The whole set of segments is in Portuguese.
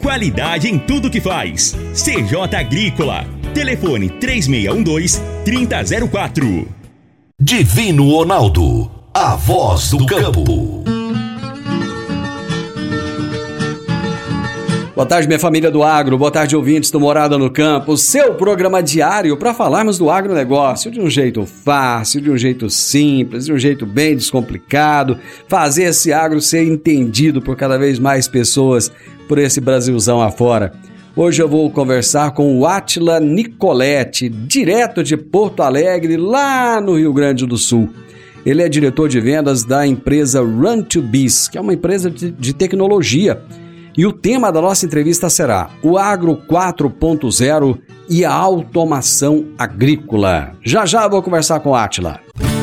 Qualidade em tudo que faz. CJ Agrícola. Telefone 3612-3004. Divino Ronaldo. A voz do campo. Boa tarde, minha família do agro. Boa tarde, ouvintes do Morada no Campo. Seu programa diário para falarmos do agronegócio de um jeito fácil, de um jeito simples, de um jeito bem descomplicado. Fazer esse agro ser entendido por cada vez mais pessoas por esse Brasilzão afora. Hoje eu vou conversar com o Atila Nicoletti, direto de Porto Alegre, lá no Rio Grande do Sul. Ele é diretor de vendas da empresa Run2Biz, que é uma empresa de, tecnologia. E o tema da nossa entrevista será o Agro 4.0 e a automação agrícola. Já já vou conversar com Atila.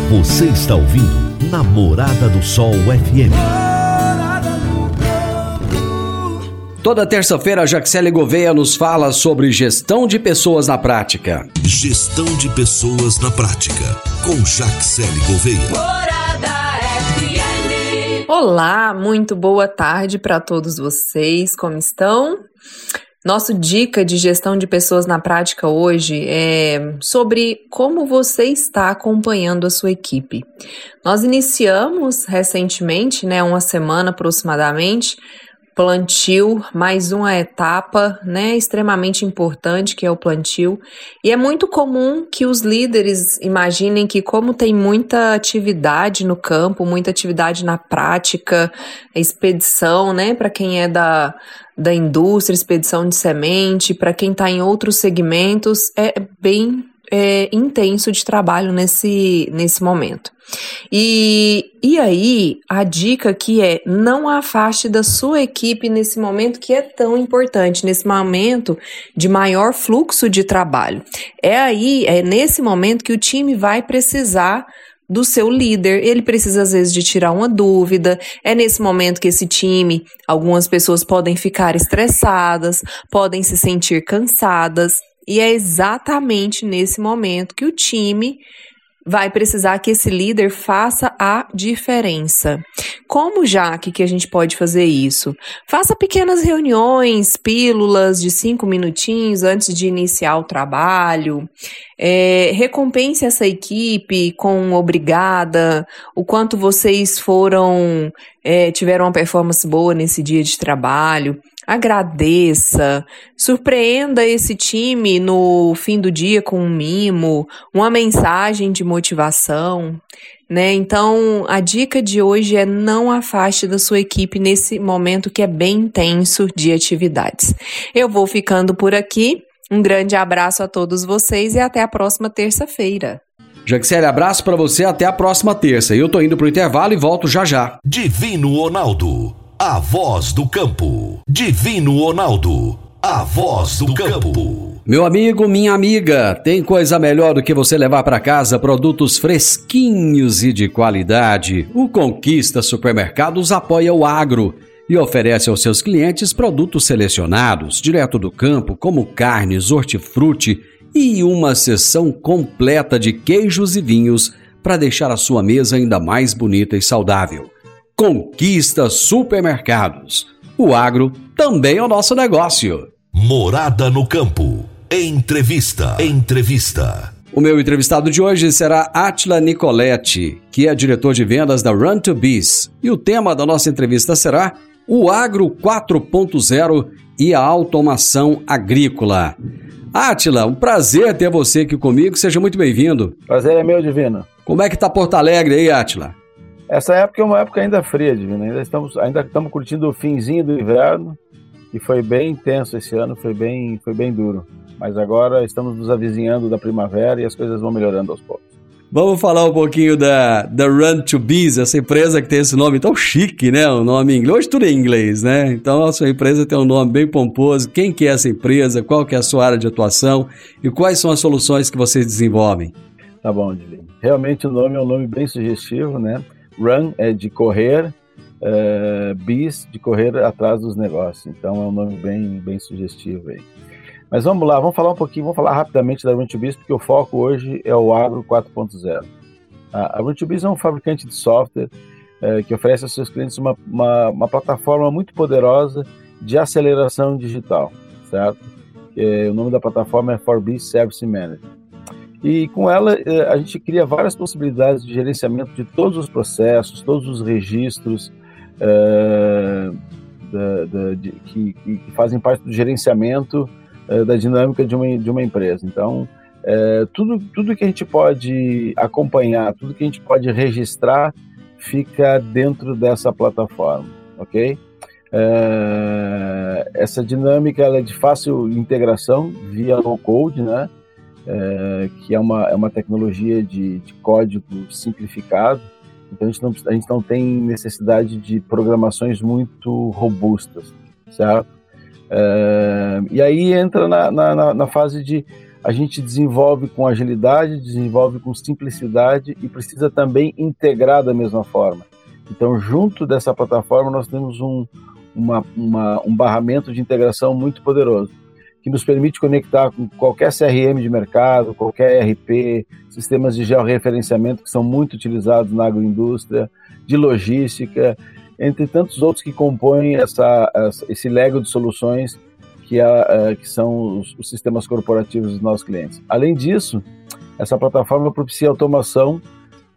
Você está ouvindo Namorada do Sol FM. Toda terça-feira, a Jaxele Gouveia nos fala sobre gestão de pessoas na prática. Gestão de pessoas na prática. Com Jaxele Gouveia. Morada. Olá, muito boa tarde para todos vocês. Como estão? Nosso dica de gestão de pessoas na prática hoje é sobre como você está acompanhando a sua equipe. Nós iniciamos recentemente, né, uma semana aproximadamente, plantio, mais uma etapa, né, extremamente importante que é o plantio. E é muito comum que os líderes imaginem que como tem muita atividade no campo, muita atividade na prática, expedição, né, para quem é da da indústria, expedição de semente, para quem está em outros segmentos, é bem é, intenso de trabalho nesse, nesse momento. E, e aí, a dica aqui é não afaste da sua equipe nesse momento que é tão importante, nesse momento de maior fluxo de trabalho. É aí, é nesse momento que o time vai precisar do seu líder. Ele precisa, às vezes, de tirar uma dúvida. É nesse momento que esse time, algumas pessoas podem ficar estressadas, podem se sentir cansadas. E é exatamente nesse momento que o time vai precisar que esse líder faça a diferença. Como, Jaque, que a gente pode fazer isso? Faça pequenas reuniões, pílulas de cinco minutinhos antes de iniciar o trabalho. É, recompense essa equipe com obrigada, o quanto vocês foram, é, tiveram uma performance boa nesse dia de trabalho agradeça, surpreenda esse time no fim do dia com um mimo, uma mensagem de motivação, né? Então, a dica de hoje é não afaste da sua equipe nesse momento que é bem intenso de atividades. Eu vou ficando por aqui. Um grande abraço a todos vocês e até a próxima terça-feira. Jaxele, abraço para você até a próxima terça. Eu tô indo pro intervalo e volto já já. Divino Ronaldo. A voz do campo. Divino Ronaldo. A voz do campo. Meu amigo, minha amiga, tem coisa melhor do que você levar para casa produtos fresquinhos e de qualidade. O Conquista Supermercados apoia o agro e oferece aos seus clientes produtos selecionados, direto do campo, como carnes, hortifruti e uma seção completa de queijos e vinhos para deixar a sua mesa ainda mais bonita e saudável. Conquista Supermercados. O agro também é o nosso negócio. Morada no campo. Entrevista. Entrevista. O meu entrevistado de hoje será Atila Nicoletti, que é diretor de vendas da Run to Biz. E o tema da nossa entrevista será o Agro 4.0 e a automação agrícola. Átila, um prazer ter você aqui comigo. Seja muito bem-vindo. Prazer é meu, Divino. Como é que tá Porto Alegre aí, Átila? Essa época é uma época ainda fria, Divino. Ainda estamos, ainda estamos curtindo o finzinho do inverno, que foi bem intenso esse ano, foi bem, foi bem duro. Mas agora estamos nos avizinhando da primavera e as coisas vão melhorando aos poucos. Vamos falar um pouquinho da, da Run to Biz, essa empresa que tem esse nome tão chique, né? O nome em inglês. Hoje tudo é inglês, né? Então a sua empresa tem um nome bem pomposo. Quem que é essa empresa? Qual que é a sua área de atuação? E quais são as soluções que vocês desenvolvem? Tá bom, Divino. Realmente o nome é um nome bem sugestivo, né? Run é de correr, uh, Biz de correr atrás dos negócios. Então é um nome bem, bem sugestivo aí. Mas vamos lá, vamos falar um pouquinho, vamos falar rapidamente da Run2Biz, porque o foco hoje é o Agro 4.0. A Run2Biz é um fabricante de software é, que oferece aos seus clientes uma, uma, uma, plataforma muito poderosa de aceleração digital, certo? É, o nome da plataforma é 4 Service Manager. E com ela é, a gente cria várias possibilidades de gerenciamento de todos os processos, todos os registros é, da, da, de, que, que fazem parte do gerenciamento é, da dinâmica de uma, de uma empresa. Então, é, tudo, tudo que a gente pode acompanhar, tudo que a gente pode registrar, fica dentro dessa plataforma, ok? Essa dinâmica ela é de fácil integração via low code, né? É, que é uma, é uma tecnologia de, de código simplificado. Então a gente, não, a gente não tem necessidade de programações muito robustas, certo? É, e aí entra na, na, na, fase de a gente desenvolve com agilidade, desenvolve com simplicidade e precisa também integrar da mesma forma. Então, junto dessa plataforma, nós temos um, uma, uma, um barramento de integração muito poderoso, que nos permite conectar com qualquer CRM de mercado, qualquer ERP, sistemas de georreferenciamento que são muito utilizados na agroindústria, de logística, entre tantos outros que compõem essa, esse lego de soluções que, que são os, os, sistemas corporativos dos nossos clientes. Além disso, essa plataforma propicia automação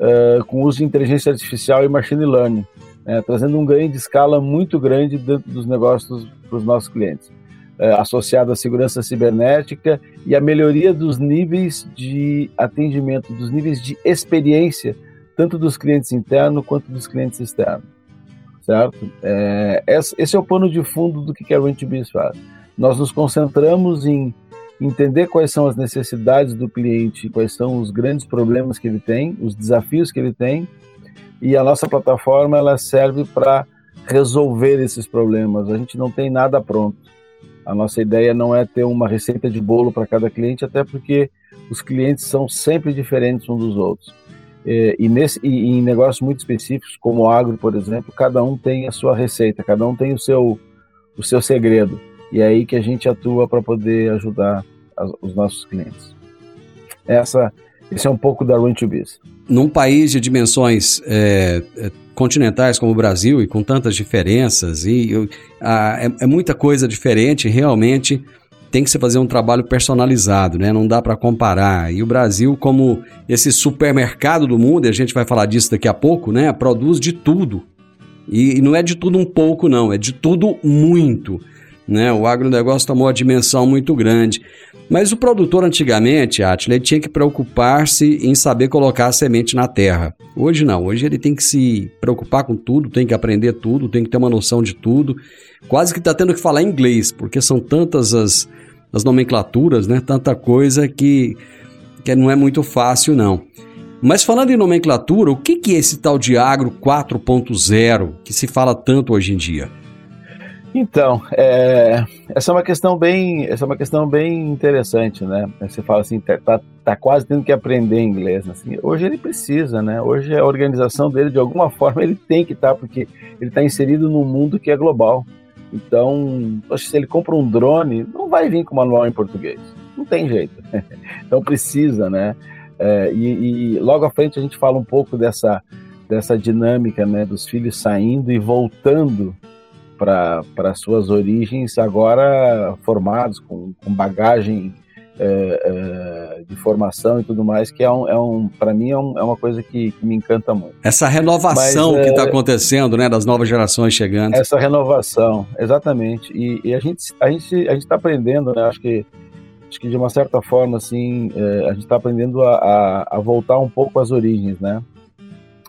uh, com uso de inteligência artificial e machine learning, né, trazendo um ganho de escala muito grande dentro dos negócios para os nossos clientes, associado à segurança cibernética e à melhoria dos níveis de atendimento, dos níveis de experiência, tanto dos clientes internos quanto dos clientes externos certo? É, esse é o pano de fundo do que a Rent2Biz faz. Nós nos concentramos em entender quais são as necessidades do cliente, quais são os grandes problemas que ele tem, os desafios que ele tem, e a nossa plataforma ela serve para resolver esses problemas. A gente não tem nada pronto. A nossa ideia não é ter uma receita de bolo para cada cliente, até porque os clientes são sempre diferentes uns dos outros. É, e, nesse, e, em negócios muito específicos, como o agro, por exemplo, cada um tem a sua receita, cada um tem o seu, o seu segredo. E é aí que a gente atua para poder ajudar os nossos clientes. Essa, esse é um pouco da Run to Biz. Num país de dimensões é, é, continentais como o Brasil e com tantas diferenças, e a, é, é muita coisa diferente, realmente tem que se fazer um trabalho personalizado, né? Não dá para comparar. E o Brasil, como esse supermercado do mundo, e a gente vai falar disso daqui a pouco, né? Produz de tudo. E, e não é de tudo um pouco, não, é de tudo muito. Né? O agronegócio tomou uma dimensão muito grande. Mas o produtor antigamente, Atila, tinha que preocupar-se em saber colocar a semente na terra. Hoje não, hoje ele tem que se preocupar com tudo, tem que aprender tudo, tem que ter uma noção de tudo. Quase que está tendo que falar inglês, porque são tantas as, as nomenclaturas, né? Tanta coisa que, que não é muito fácil, não. Mas falando em nomenclatura, o que, que é esse tal de agro 4.0 que se fala tanto hoje em dia? Então, é, essa é uma questão bem, essa é uma questão bem interessante, né? Você fala assim, tá, tá, tá quase tendo que aprender inglês, assim. Hoje ele precisa, né? Hoje a organização dele de alguma forma ele tem que estar tá, porque ele está inserido num mundo que é global. Então, se ele compra um drone, não vai vir com manual em português, não tem jeito. então precisa, né? É, e, e logo à frente a gente fala um pouco dessa dessa dinâmica, né? Dos filhos saindo e voltando para suas origens, agora formados, com, com bagagem é, é, de formação e tudo mais, que é um, é um para mim é, um, é, uma coisa que, que, me encanta muito. Essa renovação Mas, que está é, acontecendo, né, das novas gerações chegando. Essa renovação, exatamente. E, e a gente a gente a gente está aprendendo, né? Acho que acho que de uma certa forma, assim, é, a gente está aprendendo a, a, a, voltar um pouco às origens, né?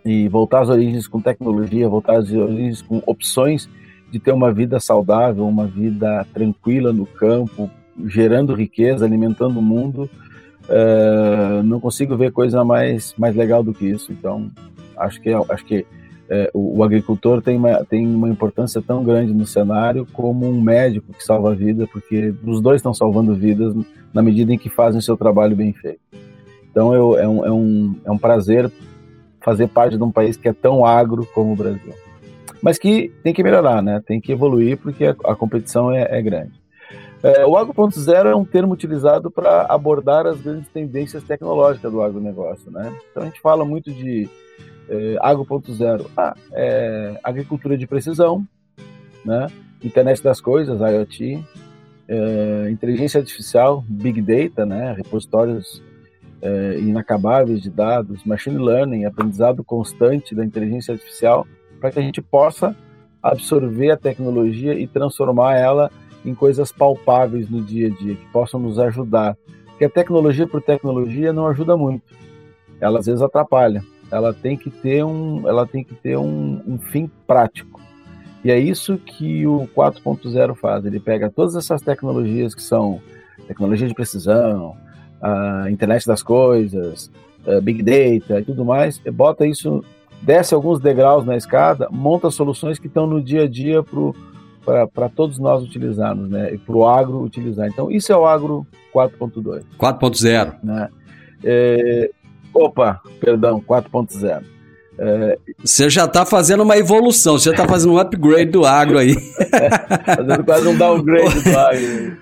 E voltar às origens com tecnologia, voltar às origens com opções de ter uma vida saudável, uma vida tranquila no campo, gerando riqueza, alimentando o mundo. É, não consigo ver coisa mais, mais legal do que isso. Então, acho que, acho que é, o, o, agricultor tem uma, tem uma importância tão grande no cenário como um médico que salva a vida, porque os dois estão salvando vidas na medida em que fazem o seu trabalho bem feito. Então eu, é, um, é, um, é um prazer fazer parte de um país que é tão agro como o Brasil. Mas que tem que melhorar, né? tem que evoluir porque a, a competição é, é grande. É, o Agro.0 é um termo utilizado para abordar as grandes tendências tecnológicas do agronegócio. Né? Então a gente fala muito de é, Agro.0, ah, é, agricultura de precisão, né? internet das coisas, IoT, é, inteligência artificial, Big Data, né? repositórios é, inacabáveis de dados, machine learning, aprendizado constante da inteligência artificial, para que a gente possa absorver a tecnologia e transformar ela em coisas palpáveis no dia a dia, que possam nos ajudar. Porque a tecnologia por tecnologia não ajuda muito. Ela às vezes atrapalha ela tem que ter um, ela tem que ter um, um fim prático. E é isso que o 4.0 faz. Ele pega todas essas tecnologias que são tecnologia de precisão, a internet das coisas, big data e tudo mais, e bota isso, desce alguns degraus na escada, monta soluções que estão no dia a dia para todos nós utilizarmos, né? E para o agro utilizar. Então, isso é o agro 4.2. 4.0. Né? É, Opa, perdão, 4.0. É... Você já está fazendo uma evolução, você já está fazendo um upgrade do agro aí. fazendo quase um downgrade do agro.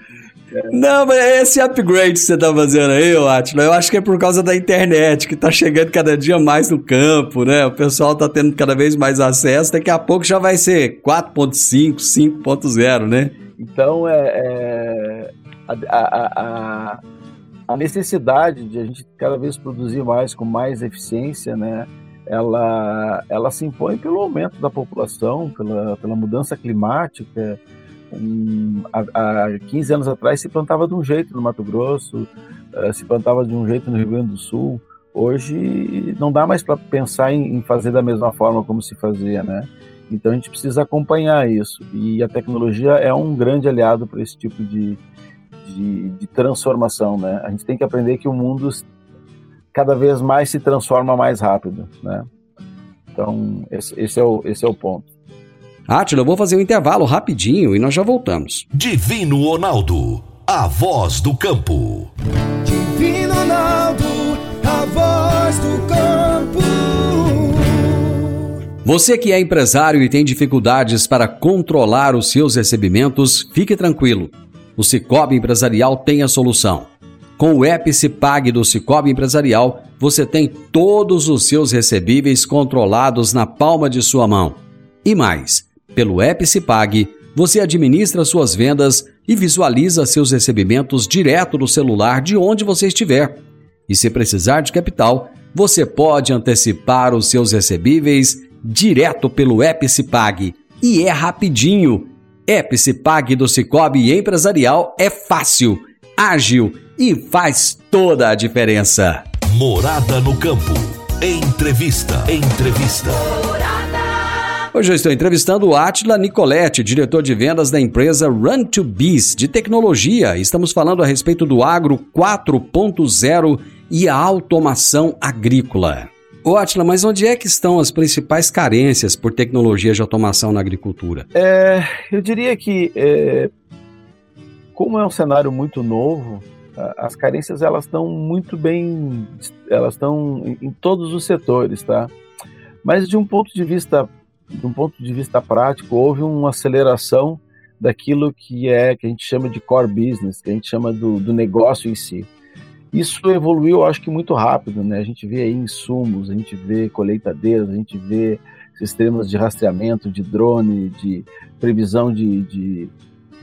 É. Não, mas esse upgrade que você está fazendo aí, Atila, eu acho que é por causa da internet, que está chegando cada dia mais no campo, né? O pessoal está tendo cada vez mais acesso, daqui a pouco já vai ser 4.5, 5.0, né? Então, é, é a, a, a, a necessidade de a gente cada vez produzir mais com mais eficiência, né? Ela, ela se impõe pelo aumento da população, pela, pela mudança climática. Um, há, há 15 anos atrás se plantava de um jeito no Mato Grosso, uh, se plantava de um jeito no Rio Grande do Sul. Hoje não dá mais para pensar em, em fazer da mesma forma como se fazia, né? Então a gente precisa acompanhar isso. E a tecnologia é um grande aliado para esse tipo de, de, de transformação, né? A gente tem que aprender que o mundo cada vez mais se transforma mais rápido, né? Então, esse, esse, é, o, esse é o ponto. Átila, eu vou fazer um intervalo rapidinho e nós já voltamos. Divino Ronaldo, a voz do campo. Divino Ronaldo, a voz do campo. Você que é empresário e tem dificuldades para controlar os seus recebimentos, fique tranquilo o Cicobi Empresarial tem a solução. Com o Epicipag do Cicobi Empresarial, você tem todos os seus recebíveis controlados na palma de sua mão. E mais, pelo Epicipag, você administra suas vendas e visualiza seus recebimentos direto no celular de onde você estiver. E se precisar de capital, você pode antecipar os seus recebíveis direto pelo Epicipag. E é rapidinho Epicipag do Cicobi Empresarial é fácil, ágil e faz toda a diferença. Morada no campo. Entrevista. Entrevista. Hoje eu estou entrevistando o Atila Nicoletti, diretor de vendas da empresa Run to Biz de tecnologia. Estamos falando a respeito do agro 4.0 e a automação agrícola. Ô Atila, mas onde é que estão as principais carências por tecnologia de automação na agricultura? É, eu diria que, é, como é um cenário muito novo, as carências elas estão muito bem, elas estão em todos os setores, tá? Mas de um ponto de vista, de um ponto de vista prático, houve uma aceleração daquilo que é que a gente chama de core business, que a gente chama do, do negócio em si. Isso evoluiu, acho que muito rápido, né? A gente vê aí insumos, a gente vê colheitadeiras, a gente vê sistemas de rastreamento, de drone, de previsão de, de,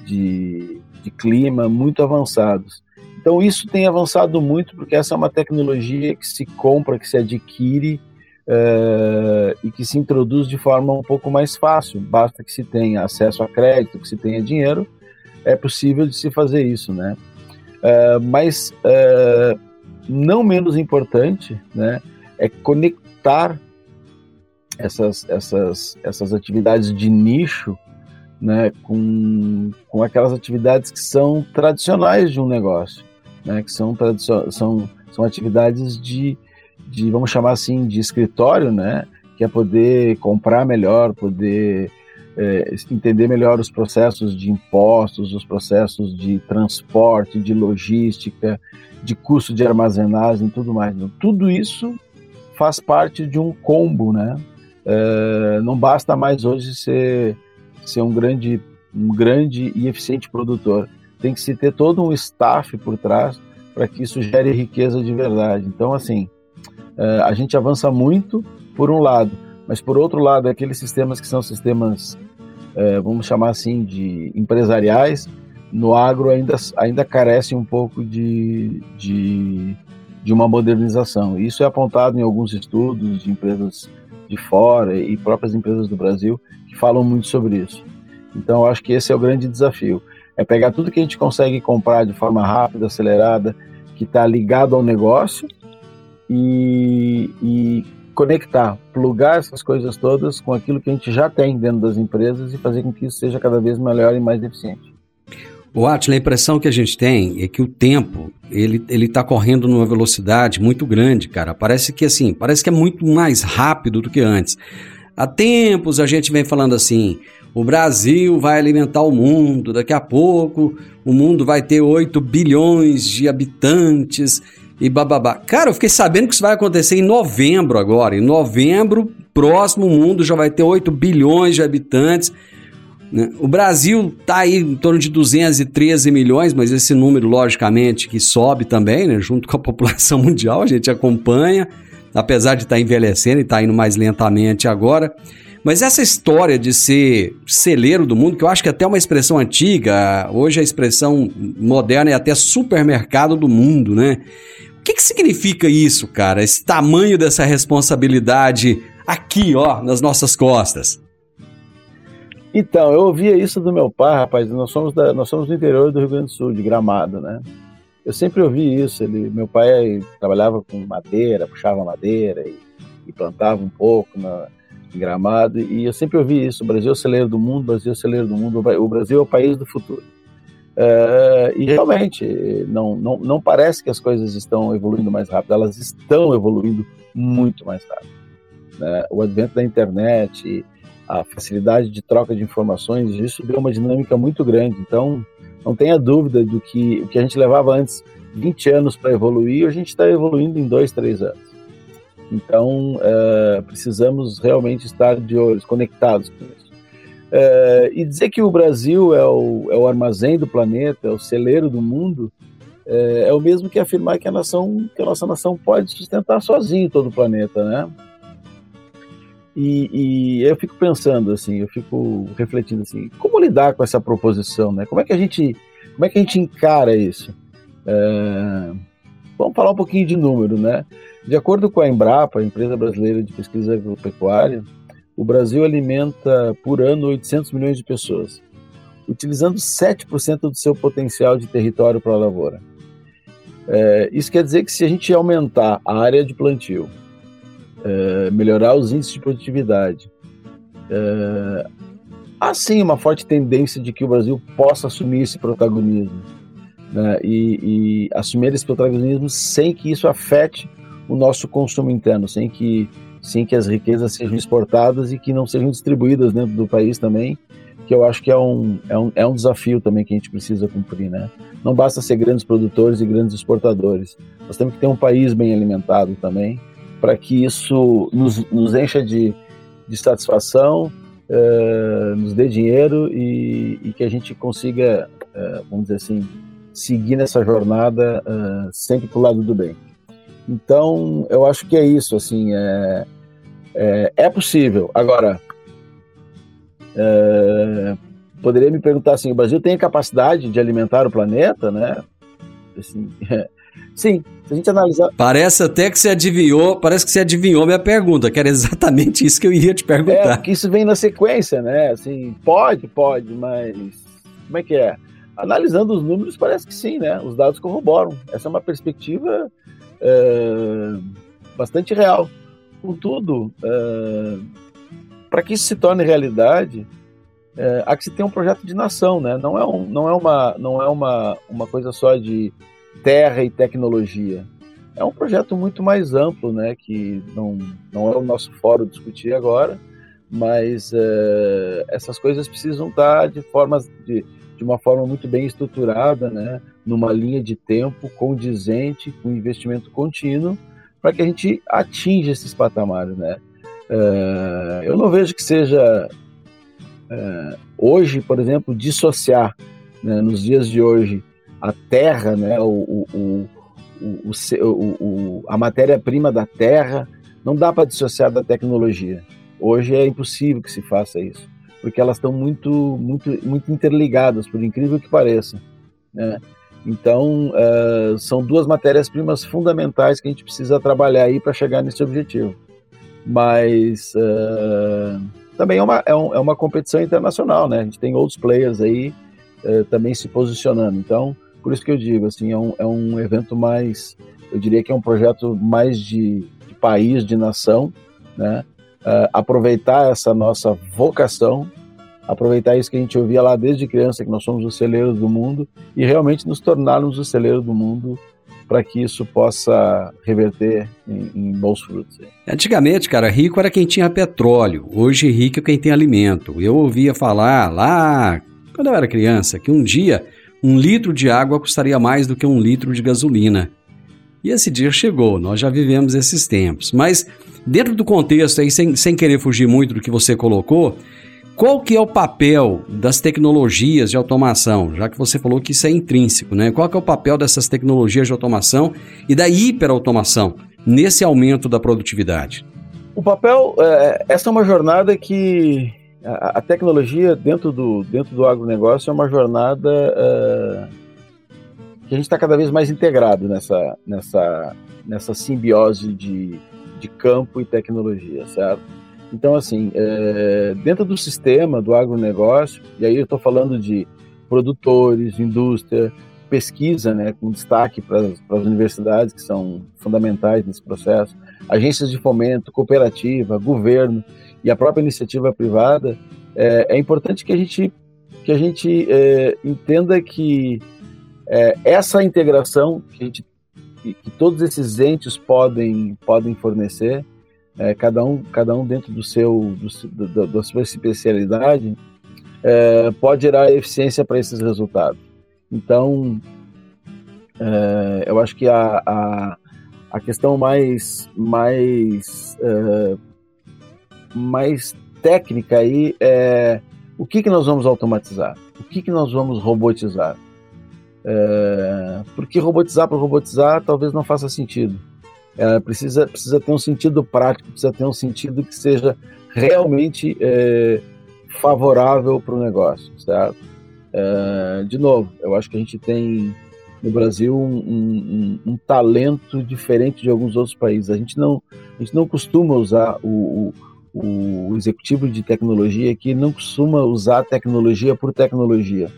de, de clima muito avançados. Então isso tem avançado muito porque essa é uma tecnologia que se compra, que se adquire uh, e que se introduz de forma um pouco mais fácil. Basta que se tenha acesso a crédito, que se tenha dinheiro, é possível de se fazer isso, né? Uh, mas uh, não menos importante, né, é conectar essas, essas, essas atividades de nicho né, com, com aquelas atividades que são tradicionais de um negócio, né, que são, são, são atividades de, de, vamos chamar assim, de escritório, né, que é poder comprar melhor, poder é, entender melhor os processos de impostos, os processos de transporte, de logística, de custo de armazenagem tudo mais. Então, tudo isso faz parte de um combo, né? É, não basta mais hoje ser, ser um, grande, um grande e eficiente produtor. Tem que se ter todo um staff por trás para que isso gere riqueza de verdade. Então, assim, a gente avança muito por um lado, mas por outro lado, aqueles sistemas que são sistemas, é, vamos chamar assim, de empresariais, no agro ainda, ainda carece um pouco de, de, de uma modernização. Isso é apontado em alguns estudos de empresas de fora e próprias empresas do Brasil que falam muito sobre isso. Então, acho que esse é o grande desafio. É pegar tudo que a gente consegue comprar de forma rápida, acelerada, que está ligado ao negócio e, e conectar, plugar essas coisas todas com aquilo que a gente já tem dentro das empresas e fazer com que isso seja cada vez melhor e mais eficiente. O Atila, a impressão que a gente tem é que o tempo, ele, ele tá correndo numa velocidade muito grande, cara. Parece que assim, parece que é muito mais rápido do que antes. Há tempos a gente vem falando assim, o Brasil vai alimentar o mundo, daqui a pouco o mundo vai ter 8 bilhões de habitantes e bababá. Cara, eu fiquei sabendo que isso vai acontecer em novembro agora. Em novembro, próximo mundo já vai ter 8 bilhões de habitantes. Né? O Brasil está aí em torno de 213 milhões, mas esse número, logicamente, que sobe também, né? junto com a população mundial, a gente acompanha, apesar de estar tá envelhecendo e estar tá indo mais lentamente agora. Mas essa história de ser celeiro do mundo, que eu acho que é até uma expressão antiga, hoje a expressão moderna é até supermercado do mundo, né? que, que significa isso, cara? Esse tamanho dessa responsabilidade aqui, ó, nas nossas costas? Então, eu ouvia isso do meu pai, rapaz. Nós somos, da, nós somos do interior do Rio Grande do Sul, de Gramado, né? Eu sempre ouvi isso. Ele, meu pai trabalhava com madeira, puxava madeira e, e plantava um pouco na, Gramado. E eu sempre ouvi isso: o Brasil é o celeiro do mundo, o Brasil é o celeiro do mundo, o Brasil é o país do futuro. É, e realmente, não, não, não parece que as coisas estão evoluindo mais rápido, elas estão evoluindo muito mais rápido. Né? O advento da internet, a facilidade de troca de informações, isso deu uma dinâmica muito grande. Então, não tenha dúvida do que o que a gente levava antes 20 anos para evoluir, a gente está evoluindo em dois, três anos. Então, é, precisamos realmente estar de olhos, conectados com isso. É, e dizer que o Brasil é o, é o armazém do planeta, é o celeiro do mundo, é, é, o mesmo que afirmar que a nação, que a nossa nação pode sustentar sozinho todo o planeta, né? E, e, eu fico pensando assim, eu fico refletindo assim, como lidar com essa proposição, né? Como é que a gente, como é que a gente encara isso? É, vamos falar um pouquinho de número, né? De acordo com a Embrapa, a empresa brasileira de pesquisa agropecuária, o Brasil alimenta por ano 800 milhões de pessoas, utilizando 7% do seu potencial de território para a lavoura. É, isso quer dizer que se a gente aumentar a área de plantio, é, melhorar os índices de produtividade, é, há sim uma forte tendência de que o Brasil possa assumir esse protagonismo né, e, e assumir esse protagonismo sem que isso afete o nosso consumo interno, sem que sim que as riquezas sejam exportadas e que não sejam distribuídas dentro do país também, que eu acho que é um, é um, é um desafio também que a gente precisa cumprir, né? Não basta ser grandes produtores e grandes exportadores, nós temos que ter um país bem alimentado também, para que isso nos, nos encha de, de satisfação, uh, nos dê dinheiro e, e, que a gente consiga, uh, vamos dizer assim, seguir nessa jornada uh, sempre para o lado do bem. Então, eu acho que é isso, assim, é, é, é possível. Agora, é, poderia me perguntar assim, o Brasil tem a capacidade de alimentar o planeta, né? Assim, é, sim, se a gente analisar... Parece até que você adivinhou, parece que você adivinhou minha pergunta, que era exatamente isso que eu ia te perguntar. É, que isso vem na sequência, né? Assim, pode, pode, mas como é que é? analisando os números, parece que sim, né? Os dados corroboram. Essa é uma perspectiva bastante real. Contudo, é, para que isso se torne realidade, é, há que se ter um projeto de nação, né? Não é, um, não é, uma, não é uma, uma coisa só de terra e tecnologia. É um projeto muito mais amplo, né? Que não, não é o nosso fórum discutir agora, mas é, essas coisas precisam estar de formas de, de uma forma muito bem estruturada, né? Numa linha de tempo condizente, com investimento contínuo, para que a gente atinja esses patamares, né? É, eu não vejo que seja é, hoje, por exemplo, dissociar né, nos dias de hoje a terra, né, o, o, o, o a matéria-prima da terra, não dá para dissociar da tecnologia. Hoje é impossível que se faça isso, porque elas estão muito, muito, muito interligadas, por incrível que pareça. Né? Então, uh, são duas matérias-primas fundamentais que a gente precisa trabalhar aí para chegar nesse objetivo. Mas uh, também é uma, é, um, é, uma competição internacional, né? A gente tem outros players aí uh, também se posicionando. Então, por isso que eu digo, assim, é um, é um evento mais, eu diria que é um projeto mais de, de país, de nação, né? Uh, aproveitar essa nossa vocação, aproveitar isso que a gente ouvia lá desde criança, que nós somos os celeiros do mundo, e realmente nos tornarmos os celeiros do mundo para que isso possa reverter em, em, bons frutos. Antigamente, cara, rico era quem tinha petróleo, hoje rico é quem tem alimento. Eu ouvia falar lá, quando eu era criança, que um dia um litro de água custaria mais do que um litro de gasolina. E esse dia chegou, nós já vivemos esses tempos. Mas Dentro do contexto aí, sem, sem querer fugir muito do que você colocou, qual que é o papel das tecnologias de automação? Já que você falou que isso é intrínseco, né? Qual que é o papel dessas tecnologias de automação e da hiperautomação nesse aumento da produtividade? O papel, é, essa é uma jornada que a, a, tecnologia dentro do, dentro do agronegócio é uma jornada é, que a gente está cada vez mais integrado nessa, nessa, nessa simbiose de de campo e tecnologia, certo? Então, assim, é, dentro do sistema do agronegócio, e aí eu estou falando de produtores, indústria, pesquisa, né, com destaque para as universidades, que são fundamentais nesse processo, agências de fomento, cooperativa, governo e a própria iniciativa privada, é, é importante que a gente, que a gente é, entenda que é, essa integração que gente que, que todos esses entes podem, podem fornecer, é, cada, um, cada um dentro do seu, do, do, da sua especialidade, é, pode gerar eficiência para esses resultados. Então, é, eu acho que a, a, a, questão mais, mais, é, mais técnica aí é o que, que nós vamos automatizar, o que, que nós vamos robotizar. É, porque robotizar por robotizar talvez não faça sentido. É, precisa, precisa ter um sentido prático, precisa ter um sentido que seja realmente é, favorável para o negócio, certo? É, de novo, eu acho que a gente tem no Brasil um, um, um, talento diferente de alguns outros países. A gente não, a gente não costuma usar o, o, o executivo de tecnologia aqui não costuma usar tecnologia por tecnologia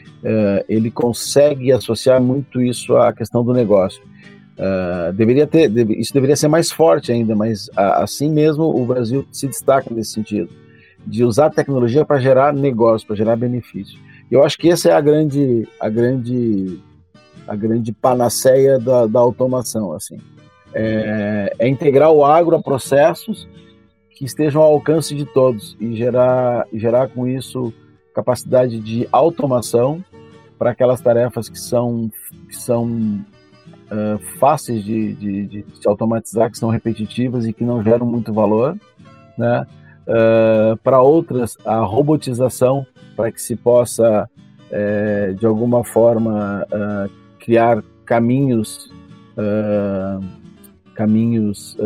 uh, ele consegue associar muito isso à questão do negócio. Uh, deveria ter, deve, isso deveria ser mais forte ainda, mas uh, assim mesmo o Brasil se destaca nesse sentido, de usar a tecnologia para gerar negócio, para gerar benefício. Eu acho que essa é a grande, a grande, a grande panaceia da, da automação, assim. É, é, integrar o agro a processos que estejam ao alcance de todos e gerar, gerar com isso capacidade de automação para aquelas tarefas que são, que são uh, fáceis de, de, de, se automatizar, que são repetitivas e que não geram muito valor, né? Uh, para outras, a robotização, para que se possa, uh, de alguma forma, uh, criar caminhos, caminhos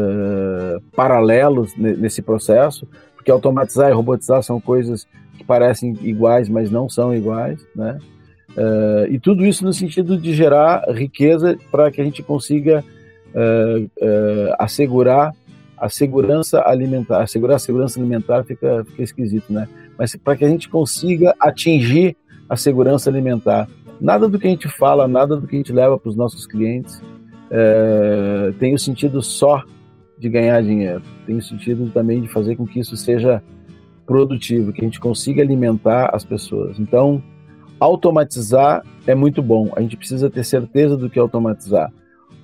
paralelos nesse processo, porque automatizar e robotizar são coisas que parecem iguais, mas não são iguais, né? Uh, e tudo isso no sentido de gerar riqueza para que a gente consiga uh, uh, assegurar a segurança alimentar. Assegurar a segurança alimentar fica, fica esquisito, né? Mas para que a gente consiga atingir a segurança alimentar. Nada do que a gente fala, nada do que a gente leva para os nossos clientes tem o sentido só de ganhar dinheiro, tem o sentido também de fazer com que isso seja produtivo, que a gente consiga alimentar as pessoas. Então, automatizar é muito bom, a gente precisa ter certeza do que automatizar.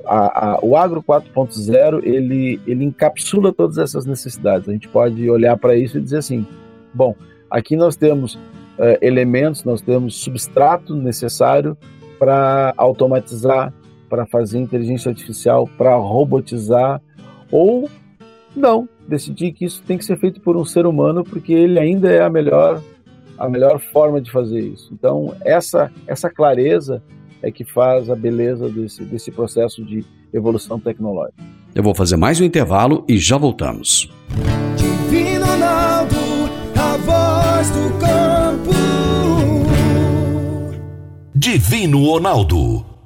A, a, o Agro 4.0 ele, ele encapsula todas essas necessidades. A gente pode olhar para isso e dizer assim: bom, aqui nós temos uh, elementos, nós temos substrato necessário para automatizar, para fazer inteligência artificial, para robotizar, ou não, decidir que isso tem que ser feito por um ser humano porque ele ainda é a melhor a melhor forma de fazer isso. Então, essa essa clareza é que faz a beleza desse, desse processo de evolução tecnológica. Eu vou fazer mais um intervalo e já voltamos. Divino Ronaldo, a voz do campo. Divino Ronaldo,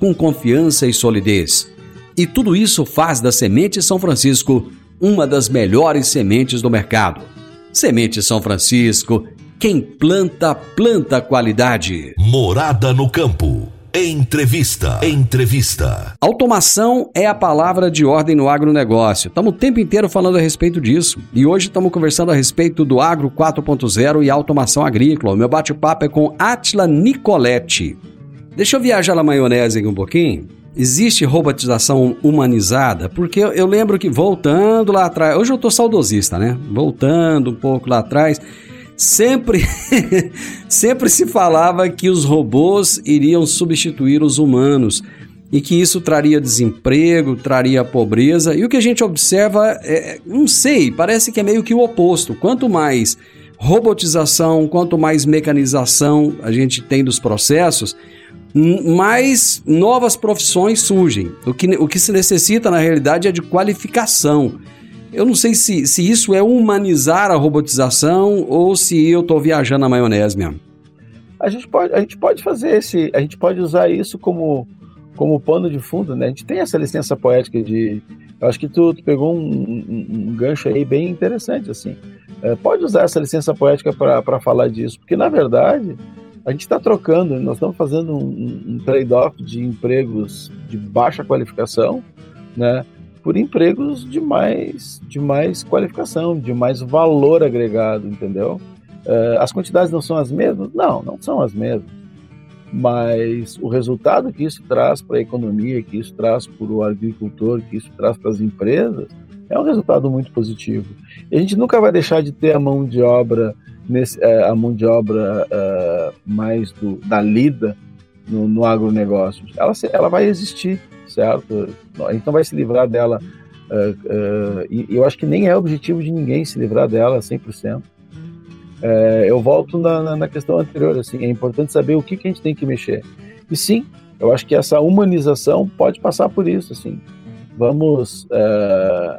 com confiança e solidez. E tudo isso faz da Semente São Francisco uma das melhores sementes do mercado. Semente São Francisco quem planta, planta qualidade. Morada no campo. Entrevista. Entrevista. Automação é a palavra de ordem no agronegócio. Estamos o tempo inteiro falando a respeito disso. E hoje estamos conversando a respeito do Agro 4.0 e automação agrícola. O meu bate-papo é com Atila Nicoletti. Deixa eu viajar na maionese aqui um pouquinho. Existe robotização humanizada? Porque eu, eu lembro que voltando lá atrás, hoje eu estou saudosista, né? Voltando um pouco lá atrás, Sempre, sempre se falava que os robôs iriam substituir os humanos e que isso traria desemprego, traria pobreza. E o que a gente observa é, não sei, parece que é meio que o oposto. Quanto mais robotização, quanto mais mecanização a gente tem dos processos, mais novas profissões surgem. O que, o que se necessita, na realidade, é de qualificação. Eu não sei se, se isso é humanizar a robotização ou se eu estou viajando na maionese mesmo. A gente pode, a gente pode fazer esse, a gente pode usar isso como, como pano de fundo, né? A gente tem essa licença poética de, eu acho que tu, tu pegou um, um, um, gancho aí bem interessante assim. É, pode usar essa licença poética para falar disso, porque na verdade a gente está trocando, nós estamos fazendo um, um trade-off de empregos de baixa qualificação, né? por empregos de mais, de mais qualificação, de mais valor agregado, entendeu? Uh, as quantidades não são as mesmas? Não, não são as mesmas. Mas o resultado que isso traz para a economia, que isso traz para o agricultor, que isso traz para as empresas, é um resultado muito positivo. E a gente nunca vai deixar de ter a mão de obra, nesse, uh, a mão de obra uh, mais do, da lida no, no agronegócio. Ela, ela vai existir certo? A gente não vai se livrar dela. Uh, uh, e eu acho que nem é objetivo de ninguém se livrar dela 100%. Uh, eu volto na, na, questão anterior, assim, é importante saber o que, que a gente tem que mexer. E sim, eu acho que essa humanização pode passar por isso, assim. Vamos,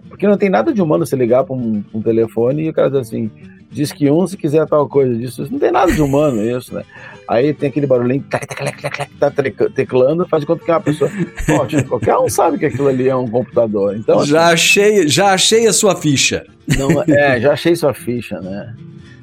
porque não tem nada de humano você ligar para um, um telefone e o cara diz assim, diz que um se quiser tal coisa disso, não tem nada de humano isso, né? Aí tem aquele barulhinho, tá teclando, faz de conta que é uma pessoa. Qualquer um sabe que aquilo ali é um computador. Então, assim, já achei, já achei a sua ficha. Não, é, já achei sua ficha, né?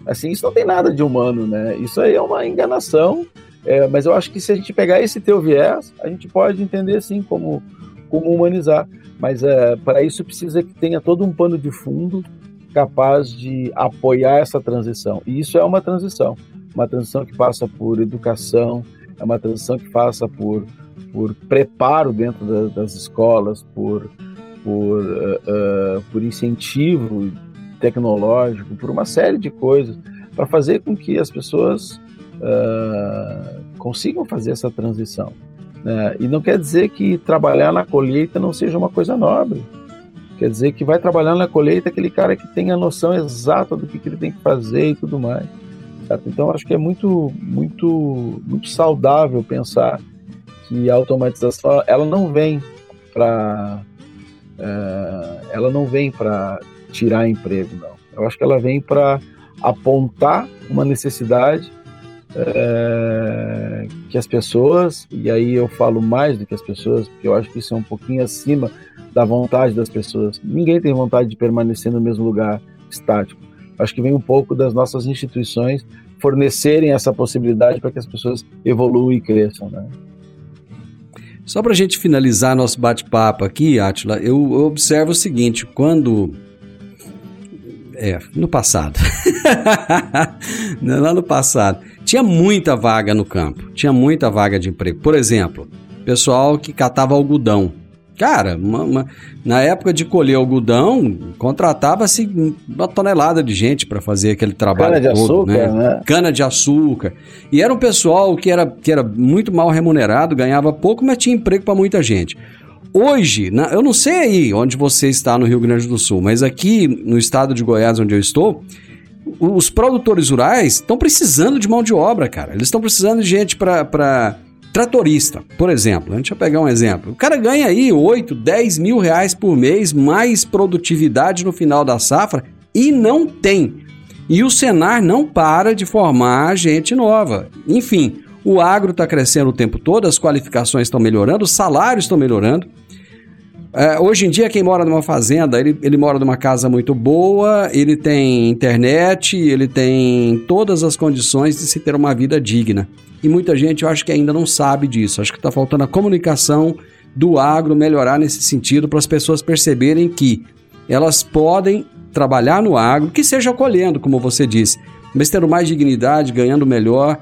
Assim, isso não tem nada de humano, né? Isso aí é uma enganação. É, mas eu acho que se a gente pegar esse teu viés, a gente pode entender assim como, como humanizar. Mas é, para isso precisa que tenha todo um pano de fundo capaz de apoiar essa transição. E isso é uma transição, uma transição que passa por educação, é uma transição que passa por, por preparo dentro da, das escolas, por, por, uh, uh, por incentivo tecnológico, por uma série de coisas, para fazer com que as pessoas uh, consigam fazer essa transição. Né? E não quer dizer que trabalhar na colheita não seja uma coisa nobre. Quer dizer que vai trabalhar na colheita aquele cara que tem a noção exata do que, que ele tem que fazer e tudo mais. Certo? Então acho que é muito, muito, muito saudável pensar que a automatização ela não vem para é, ela não vem para tirar emprego, não. Eu acho que ela vem para apontar uma necessidade que as pessoas, e aí eu falo mais do que as pessoas, porque eu acho que isso é um pouquinho acima da vontade das pessoas. Ninguém tem vontade de permanecer no mesmo lugar estático. Acho que vem um pouco das nossas instituições fornecerem essa possibilidade para que as pessoas evoluam e cresçam, né? Só para a gente finalizar nosso bate-papo aqui, Atila, eu, eu observo o seguinte: quando é, no passado. Lá no passado. Tinha muita vaga no campo. Tinha muita vaga de emprego. Por exemplo, pessoal que catava algodão. Cara, uma, uma, na época de colher algodão, contratava-se uma tonelada de gente para fazer aquele trabalho Cana de todo, açúcar, né? né? Cana de açúcar. E era um pessoal que era, que era muito mal remunerado, ganhava pouco, mas tinha emprego para muita gente. Hoje, na, eu não sei aí onde você está no Rio Grande do Sul, mas aqui no estado de Goiás, onde eu estou, os produtores rurais estão precisando de mão de obra, cara. Eles estão precisando de gente para tratorista, por exemplo. Deixa eu pegar um exemplo. O cara ganha aí 8, 10 mil reais por mês, mais produtividade no final da safra e não tem. E o Senar não para de formar gente nova. Enfim, o agro está crescendo o tempo todo, as qualificações estão melhorando, os salários estão melhorando. É, hoje em dia, quem mora numa fazenda, ele, ele mora numa casa muito boa, ele tem internet, ele tem todas as condições de se ter uma vida digna. E muita gente, eu acho que ainda não sabe disso. Acho que está faltando a comunicação do agro melhorar nesse sentido para as pessoas perceberem que elas podem trabalhar no agro, que seja colhendo, como você disse, mas tendo mais dignidade, ganhando melhor.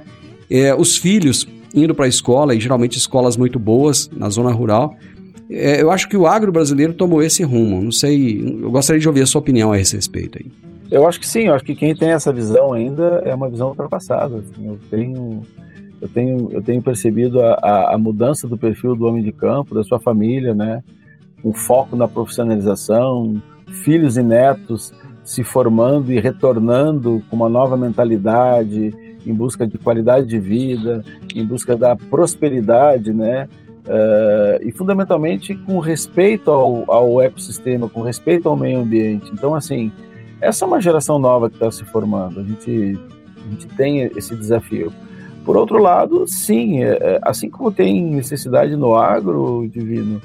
É, os filhos indo para a escola, e geralmente escolas muito boas na zona rural. É, eu acho que o agro brasileiro tomou esse rumo. Não sei, eu gostaria de ouvir a sua opinião a esse respeito aí. Eu acho que sim, eu acho que quem tem essa visão ainda é uma visão ultrapassada. Assim, eu tenho eu tenho, eu tenho percebido a, a, a, mudança do perfil do homem de campo, da sua família, né? Um foco na profissionalização, filhos e netos se formando e retornando com uma nova mentalidade, em busca de qualidade de vida, em busca da prosperidade, né? Uh, e fundamentalmente com respeito ao, ao ecossistema, com respeito ao meio ambiente. Então, assim, essa é uma geração nova que está se formando. A gente, a gente tem esse desafio. Por outro lado, sim, é, assim como tem necessidade no agro, Divino,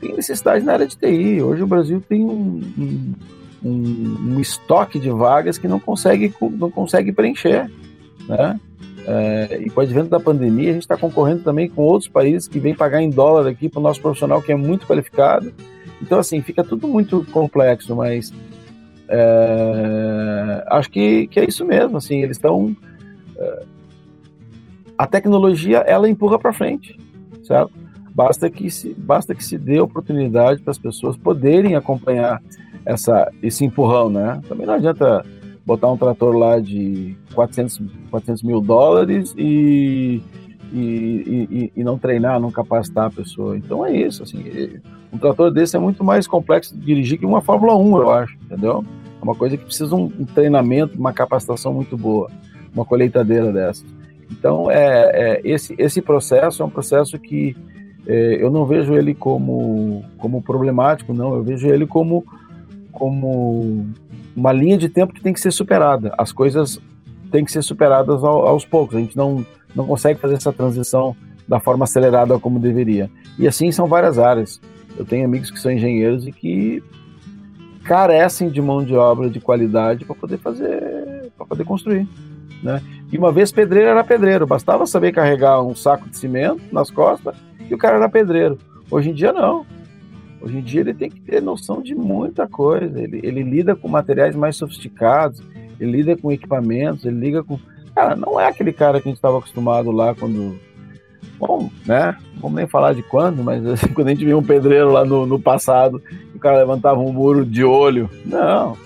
tem necessidade na área de TI. Hoje o Brasil tem um, um, um estoque de vagas que não consegue, não consegue preencher. Né? É, e com o advento da pandemia, a gente está concorrendo também com outros países que vêm pagar em dólar aqui para o nosso profissional que é muito qualificado. Então, assim, fica tudo muito complexo, mas é, acho que, que é isso mesmo. Assim, eles estão. É, a tecnologia ela empurra para frente, certo? Basta que se basta que se dê oportunidade para as pessoas poderem acompanhar essa esse empurrão, né? Também não adianta botar um trator lá de 400, 400 mil dólares e, e, e, e, não treinar, não capacitar a pessoa. Então é isso, assim, um trator desse é muito mais complexo de dirigir que uma Fórmula 1, eu acho, entendeu? É uma coisa que precisa um, um treinamento, uma capacitação muito boa, uma colheitadeira dessas. Então, é, é, esse, esse processo é um processo que é, eu não vejo ele como, como problemático, não. Eu vejo ele como, como uma linha de tempo que tem que ser superada. As coisas têm que ser superadas ao, aos poucos. A gente não, não consegue fazer essa transição da forma acelerada como deveria. E assim são várias áreas. Eu tenho amigos que são engenheiros e que carecem de mão de obra de qualidade para poder fazer, para poder construir. Né? E uma vez pedreiro era pedreiro, bastava saber carregar um saco de cimento nas costas e o cara era pedreiro. Hoje em dia não. Hoje em dia ele tem que ter noção de muita coisa. Ele, ele lida com materiais mais sofisticados, ele lida com equipamentos, ele liga com. Cara, não é aquele cara que a gente estava acostumado lá quando. Bom, né? Vamos nem falar de quando, mas assim, quando a gente via um pedreiro lá no, no passado, o cara levantava um muro de olho. Não.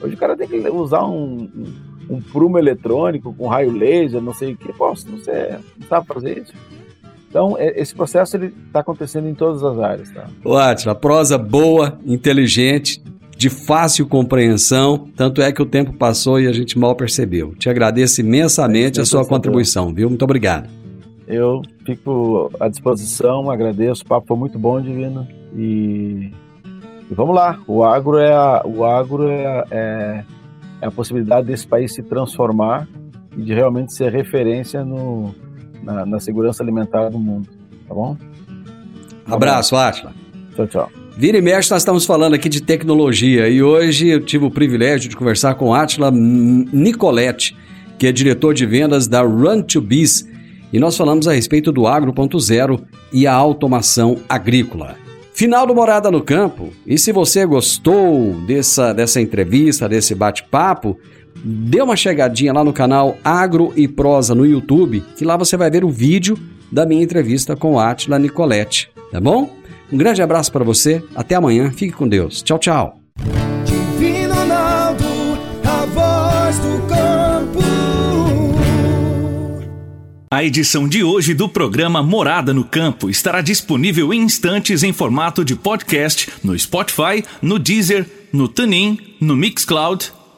Hoje o cara tem que usar um, um um prumo eletrônico com raio laser, não sei o que. Não sei, não sabe fazer isso. Então, é, esse processo ele está acontecendo em todas as áreas. Tá? Ô, Atila, prosa boa, inteligente, de fácil compreensão. Tanto é que o tempo passou e a gente mal percebeu. Te agradeço imensamente a sua contribuição, viu? Muito obrigado. Eu fico à disposição, agradeço. O papo foi muito bom, Divino. E, e vamos lá. O agro é a, o agro é, é, é a possibilidade desse país se transformar e de realmente ser referência no, na, na segurança alimentar do mundo. Tá bom? Abraço, Atila. Tchau, tchau. Vira e mexe, nós estamos falando aqui de tecnologia e hoje eu tive o privilégio de conversar com Atila Nicoletti, que é diretor de vendas da Run2Biz, e nós falamos a respeito do Agro.0 e a automação agrícola. Final do Morada no Campo. E se você gostou dessa, dessa entrevista, desse bate-papo, dê uma chegadinha lá no canal Agro e Prosa no YouTube, que lá você vai ver o vídeo da minha entrevista com Atila Nicoletti, tá bom? Um grande abraço para você, até amanhã, fique com Deus. Tchau, tchau. Divino Ronaldo, a voz do campo. A edição de hoje do programa Morada no Campo estará disponível em instantes em formato de podcast no Spotify, no Deezer, no TuneIn, no Mixcloud,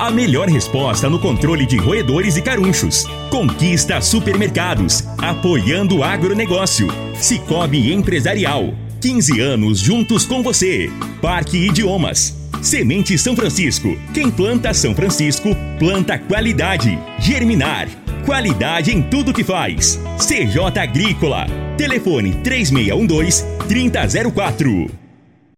A melhor resposta no controle de roedores e carunchos. Conquista supermercados, apoiando o agronegócio. Cicobi Empresarial. 15 anos juntos com você. Parque Idiomas. Semente São Francisco. Quem planta São Francisco, planta qualidade. Germinar. Qualidade em tudo que faz. CJ Agrícola. Telefone 3612 3004.